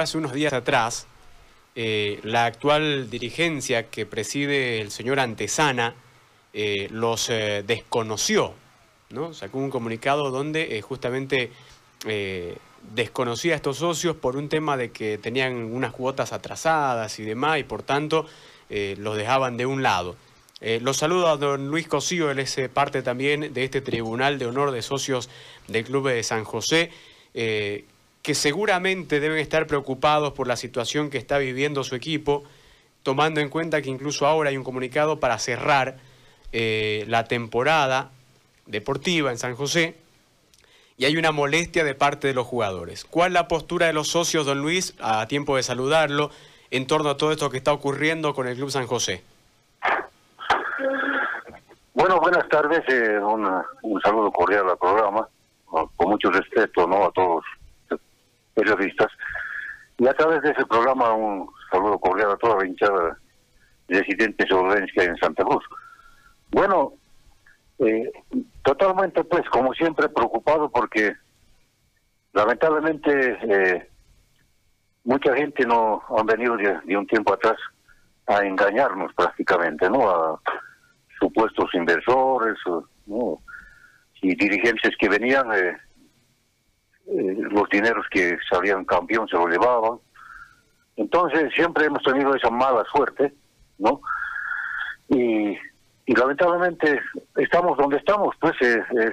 hace unos días atrás, eh, la actual dirigencia que preside el señor Antesana eh, los eh, desconoció, ¿no? Sacó un comunicado donde justamente desconocía a estos socios por un tema de que tenían unas cuotas atrasadas y demás, y por tanto los dejaban de un lado. los saludo a don Luis Cosío, él es parte también de este Tribunal de Honor de Socios del Club de San José que seguramente deben estar preocupados por la situación que está viviendo su equipo, tomando en cuenta que incluso ahora hay un comunicado para cerrar eh, la temporada deportiva en San José y hay una molestia de parte de los jugadores. ¿Cuál la postura de los socios, don Luis, a tiempo de saludarlo, en torno a todo esto que está ocurriendo con el Club San José? Bueno, buenas tardes, eh, un saludo cordial al programa, con mucho respeto ¿no? a todos periodistas. Y a través de ese programa un saludo cordial a toda la hinchada residente que en Santa Cruz. Bueno, eh, totalmente pues como siempre preocupado porque lamentablemente eh, mucha gente no han venido de, un tiempo atrás a engañarnos prácticamente, ¿no? A supuestos inversores, ¿no? Y dirigentes que venían eh, eh, los dineros que salían campeón se los llevaban. Entonces siempre hemos tenido esa mala suerte, ¿no? Y, lamentablemente estamos donde estamos, pues, eh, eh,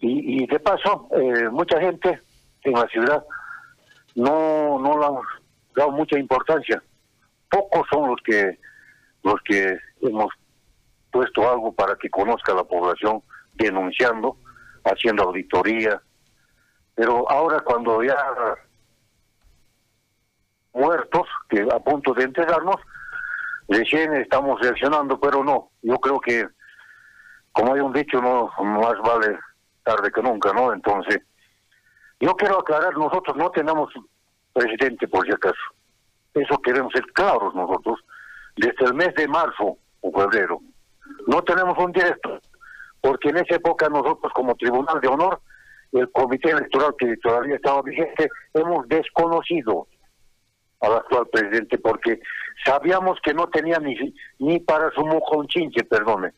y, y, de paso, mucha gente en la ciudad no, no le han dado mucha importancia. Pocos son los que, los que hemos puesto algo para que conozca la población, denunciando, haciendo auditoría, pero ahora cuando ya muertos, que a punto de enterarnos, recién estamos reaccionando, pero no, yo creo que, como hay un dicho, no más vale tarde que nunca, ¿no? Entonces, yo quiero aclarar, nosotros no tenemos presidente por si acaso. Eso queremos ser claros nosotros. Desde el mes de marzo o febrero, no tenemos un director, porque en esa época nosotros como Tribunal de Honor el comité electoral que todavía estaba vigente, hemos desconocido al actual presidente porque sabíamos que no tenía ni, ni para su mojonchinche, perdone,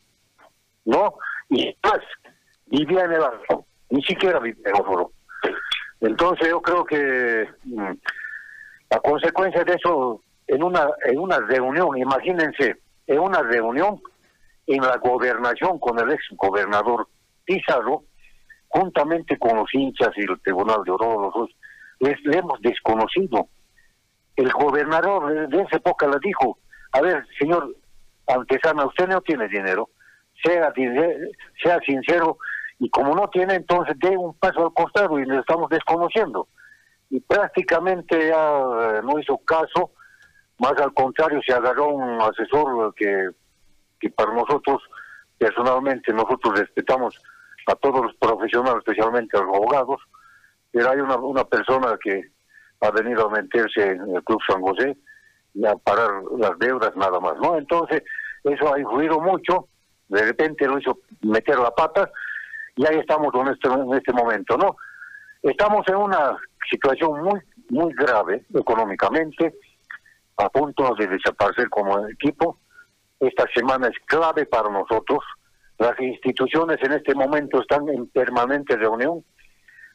¿no? Y más, vivía en el alto, ni siquiera vivía en el foro. Entonces yo creo que mm, a consecuencia de eso, en una, en una reunión, imagínense, en una reunión en la gobernación con el ex gobernador Pizarro, juntamente con los hinchas y el Tribunal de Oro, les, hemos desconocido. El gobernador de esa época le dijo, a ver, señor Antesana, usted no tiene dinero, sea, sea sincero, y como no tiene, entonces dé un paso al costado y le estamos desconociendo. Y prácticamente ya eh, no hizo caso, más al contrario, se agarró un asesor que, que para nosotros, personalmente, nosotros respetamos a todos los profesionales, especialmente a los abogados, pero hay una, una persona que ha venido a meterse en el Club San José y a parar las deudas nada más, ¿no? Entonces, eso ha influido mucho, de repente lo hizo meter la pata y ahí estamos en este, en este momento, ¿no? Estamos en una situación muy, muy grave económicamente, a punto de desaparecer como equipo. Esta semana es clave para nosotros, las instituciones en este momento están en permanente reunión.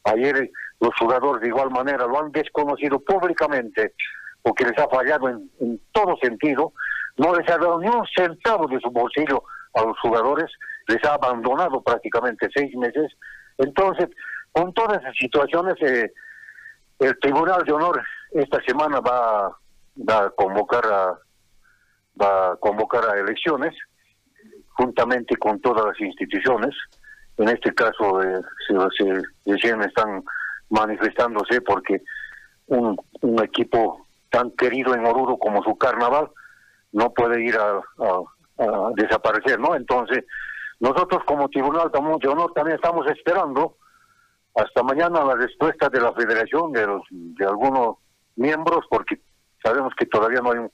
Ayer los jugadores de igual manera lo han desconocido públicamente porque les ha fallado en, todo sentido. No les ha dado ni un centavo de su bolsillo a los jugadores, les ha abandonado prácticamente seis meses. Entonces, con todas esas situaciones, eh, el Tribunal de Honor esta semana va, va a convocar a va a convocar a elecciones juntamente con todas las instituciones, en este caso eh, se, están manifestándose porque un, equipo tan querido en Oruro como su carnaval no puede ir a, desaparecer, ¿no? Entonces, nosotros como Tribunal de Honor también estamos esperando hasta mañana la respuesta de la Federación, de, los, de algunos miembros, porque sabemos que todavía no hay un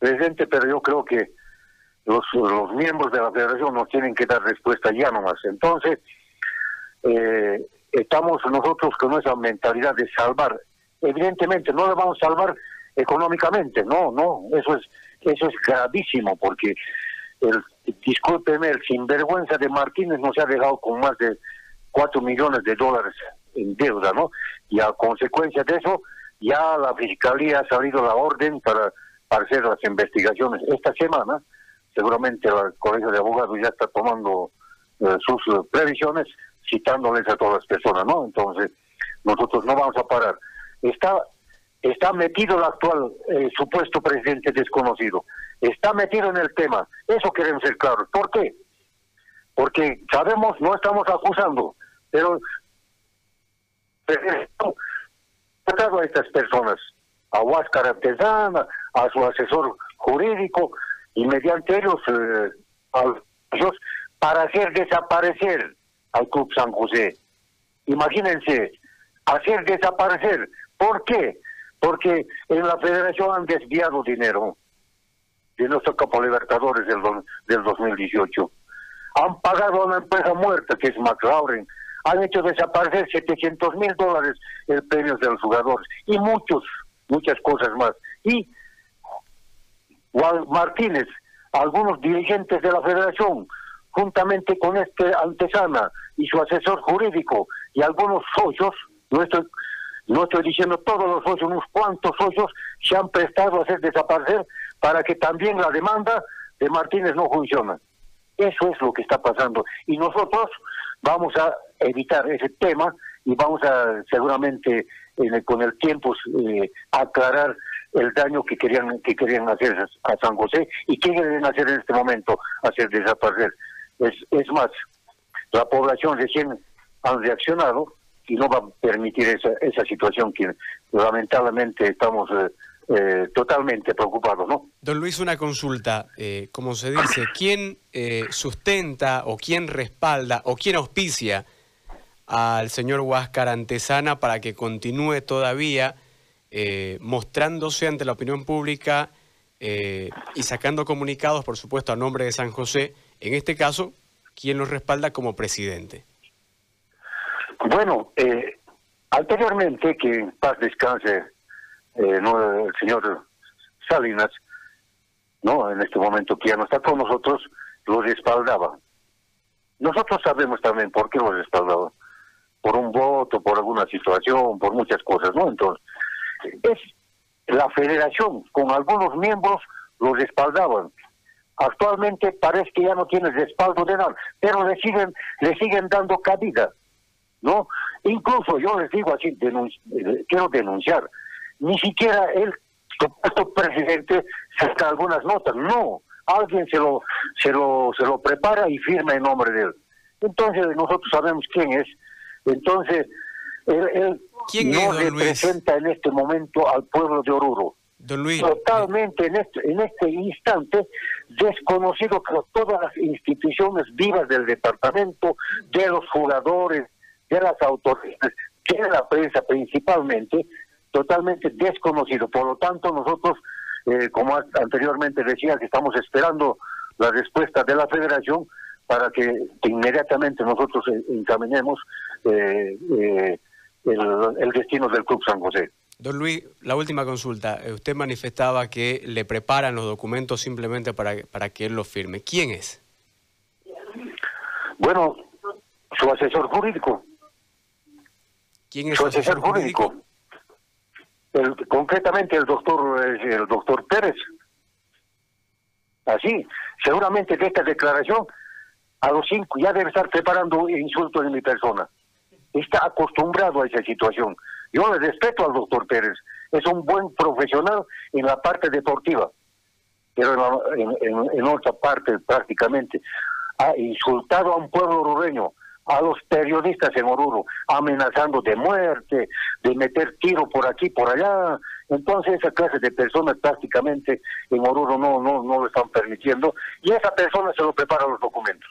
presidente, pero yo creo que los, los miembros de la federación nos tienen que dar respuesta ya nomás. Entonces, eh, estamos nosotros con esa mentalidad de salvar evidentemente no le vamos a salvar económicamente, no, no, eso es, eso es gravísimo porque el, discúlpeme, el sinvergüenza de Martínez nos ha dejado con más de 4 millones de dólares en deuda, ¿no? Y a consecuencia de eso, ya la Fiscalía ha salido la orden para, hacer las investigaciones. Esta semana, seguramente el Colegio de Abogados ya está tomando eh, sus eh, previsiones, citándoles a todas las personas, ¿no? Entonces, nosotros no vamos a parar. Está, está metido el actual eh, supuesto presidente desconocido, está metido en el tema. Eso queremos ser claros. ¿Por qué? Porque sabemos, no estamos acusando, pero tratado a estas personas, a Huáscar Artesana, a su asesor jurídico, y mediante ellos, eh, para hacer desaparecer al Club San José. Imagínense, hacer desaparecer. ¿Por qué? Porque en la federación han desviado dinero de nuestro Copa Libertadores del, del 2018. Han pagado a una empresa muerta que es McLaurin. Han hecho desaparecer 700 mil dólares el premio de los jugadores y muchos, muchas cosas más. Y Martínez, algunos dirigentes de la federación, juntamente con este antesana y su asesor jurídico y algunos socios, no estoy, no estoy diciendo todos los socios, unos cuantos socios se han prestado a hacer desaparecer para que también la demanda de Martínez no funcione. Eso es lo que está pasando. Y nosotros vamos a evitar ese tema y vamos a seguramente con el tiempo eh, aclarar el daño que querían que querían hacer a San José y qué quieren hacer en este momento, hacer desaparecer. Es, es más, la población recién han reaccionado y no va a permitir esa, esa situación que lamentablemente estamos eh, eh, totalmente preocupados, ¿no? Don Luis, una consulta, eh, como se dice, ¿quién sustenta o quién respalda o quién auspicia al señor Huáscar Antesana para que continúe todavía mostrándose ante la opinión pública y sacando comunicados, por supuesto, a nombre de San José, en este caso, ¿quién lo respalda como presidente? Bueno, eh, anteriormente, que en paz descanse eh, no, el señor Salinas, no en este momento que ya no está con nosotros, lo respaldaba. Nosotros sabemos también por qué lo respaldaba. Por un voto, por alguna situación, por muchas cosas, ¿no? Entonces, es la federación con algunos miembros lo respaldaban. Actualmente parece que ya no tiene respaldo de nada, pero le siguen, le siguen dando cabida. ¿no? Incluso yo les digo así, eh, quiero denunciar, ni siquiera el presidente saca algunas notas, no, alguien se lo, se lo, se lo prepara y firma en nombre de él. Entonces nosotros sabemos quién es, entonces él, no representa en este momento al pueblo de Oruro. Totalmente en este, en este instante desconocido por todas las instituciones vivas del departamento, de los jugadores, de las autoridades, de la prensa principalmente, totalmente desconocido. Por lo tanto, nosotros, eh, como anteriormente decía, que estamos esperando la respuesta de la federación para que inmediatamente nosotros encaminemos eh, eh, el, destino del Club San José. Don Luis, la última consulta. Usted manifestaba que le preparan los documentos simplemente para, para que él los firme. ¿Quién es? Bueno, su asesor jurídico. ¿Quién es su asesor jurídico? concretamente el doctor el doctor Pérez. Así, seguramente de esta declaración a los cinco ya debe estar preparando insultos de mi persona. Está acostumbrado a esa situación. Yo le respeto al doctor Pérez. Es un buen profesional en la parte deportiva, pero en, en otra parte prácticamente ha insultado a un pueblo rureño a los periodistas en Oruro, amenazando de muerte, de meter tiro por aquí, por allá. Entonces esa clase de personas prácticamente en Oruro no, no, no lo están permitiendo y esa persona se lo prepara los documentos.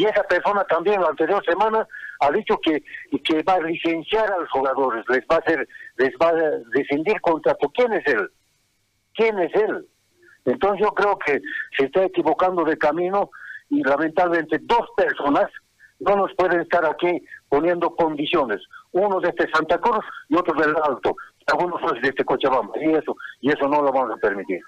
Y esa persona también la anterior semana ha dicho que, que va a licenciar a los jugadores, les va a hacer, les va a rescindir contrato. ¿Quién es él? ¿Quién es él? Entonces yo creo que se está equivocando de camino y lamentablemente dos personas no nos pueden estar aquí poniendo condiciones. uno de este Santa Cruz y otro del Alto, algunos de este Cochabamba, y eso, y eso no lo vamos a permitir.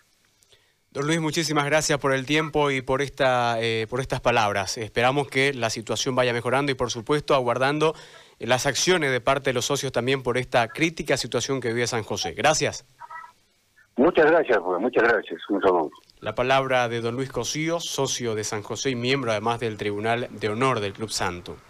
Don Luis, muchísimas gracias por el tiempo y por, esta, eh, por estas palabras. Esperamos que la situación vaya mejorando y, por supuesto, aguardando las acciones de parte de los socios también por esta crítica situación que vive San José. Gracias. Muchas gracias, pues, muchas gracias. Un saludo. La palabra de don Luis Cosío, socio de San José y miembro además del Tribunal de Honor del Club Santo.